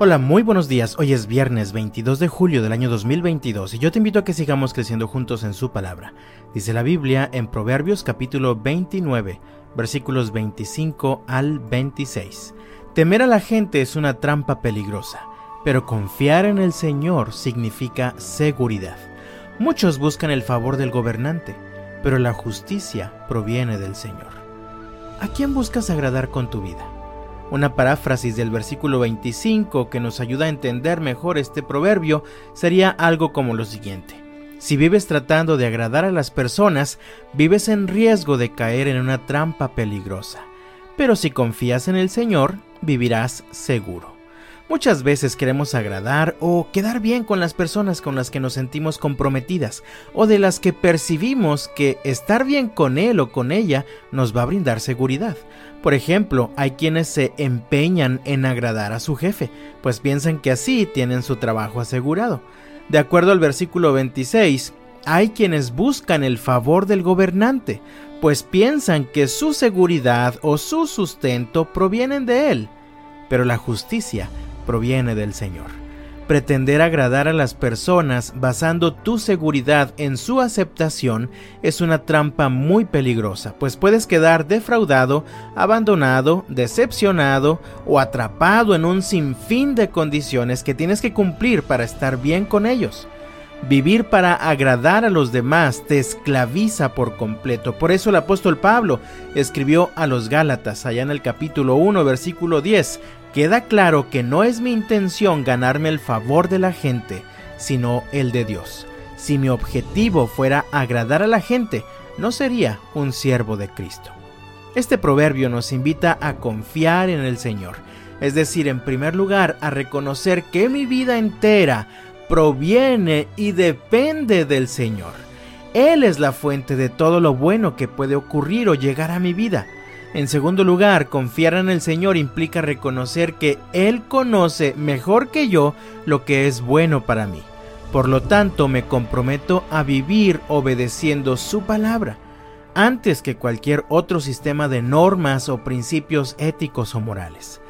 Hola, muy buenos días. Hoy es viernes 22 de julio del año 2022 y yo te invito a que sigamos creciendo juntos en su palabra. Dice la Biblia en Proverbios capítulo 29, versículos 25 al 26. Temer a la gente es una trampa peligrosa, pero confiar en el Señor significa seguridad. Muchos buscan el favor del gobernante, pero la justicia proviene del Señor. ¿A quién buscas agradar con tu vida? Una paráfrasis del versículo 25 que nos ayuda a entender mejor este proverbio sería algo como lo siguiente. Si vives tratando de agradar a las personas, vives en riesgo de caer en una trampa peligrosa. Pero si confías en el Señor, vivirás seguro. Muchas veces queremos agradar o quedar bien con las personas con las que nos sentimos comprometidas o de las que percibimos que estar bien con él o con ella nos va a brindar seguridad. Por ejemplo, hay quienes se empeñan en agradar a su jefe, pues piensan que así tienen su trabajo asegurado. De acuerdo al versículo 26, hay quienes buscan el favor del gobernante, pues piensan que su seguridad o su sustento provienen de él. Pero la justicia proviene del Señor. Pretender agradar a las personas basando tu seguridad en su aceptación es una trampa muy peligrosa, pues puedes quedar defraudado, abandonado, decepcionado o atrapado en un sinfín de condiciones que tienes que cumplir para estar bien con ellos. Vivir para agradar a los demás te esclaviza por completo. Por eso el apóstol Pablo escribió a los Gálatas, allá en el capítulo 1, versículo 10, queda claro que no es mi intención ganarme el favor de la gente, sino el de Dios. Si mi objetivo fuera agradar a la gente, no sería un siervo de Cristo. Este proverbio nos invita a confiar en el Señor, es decir, en primer lugar, a reconocer que mi vida entera proviene y depende del Señor. Él es la fuente de todo lo bueno que puede ocurrir o llegar a mi vida. En segundo lugar, confiar en el Señor implica reconocer que Él conoce mejor que yo lo que es bueno para mí. Por lo tanto, me comprometo a vivir obedeciendo su palabra, antes que cualquier otro sistema de normas o principios éticos o morales.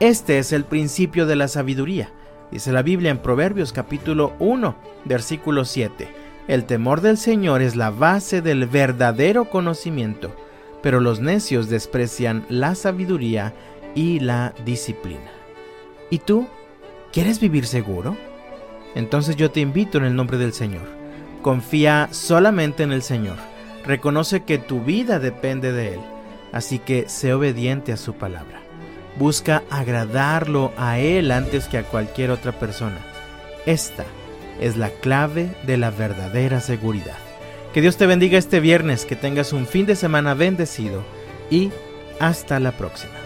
Este es el principio de la sabiduría. Dice la Biblia en Proverbios capítulo 1, versículo 7. El temor del Señor es la base del verdadero conocimiento pero los necios desprecian la sabiduría y la disciplina. ¿Y tú? ¿Quieres vivir seguro? Entonces yo te invito en el nombre del Señor. Confía solamente en el Señor. Reconoce que tu vida depende de Él. Así que sé obediente a su palabra. Busca agradarlo a Él antes que a cualquier otra persona. Esta es la clave de la verdadera seguridad. Que Dios te bendiga este viernes, que tengas un fin de semana bendecido y hasta la próxima.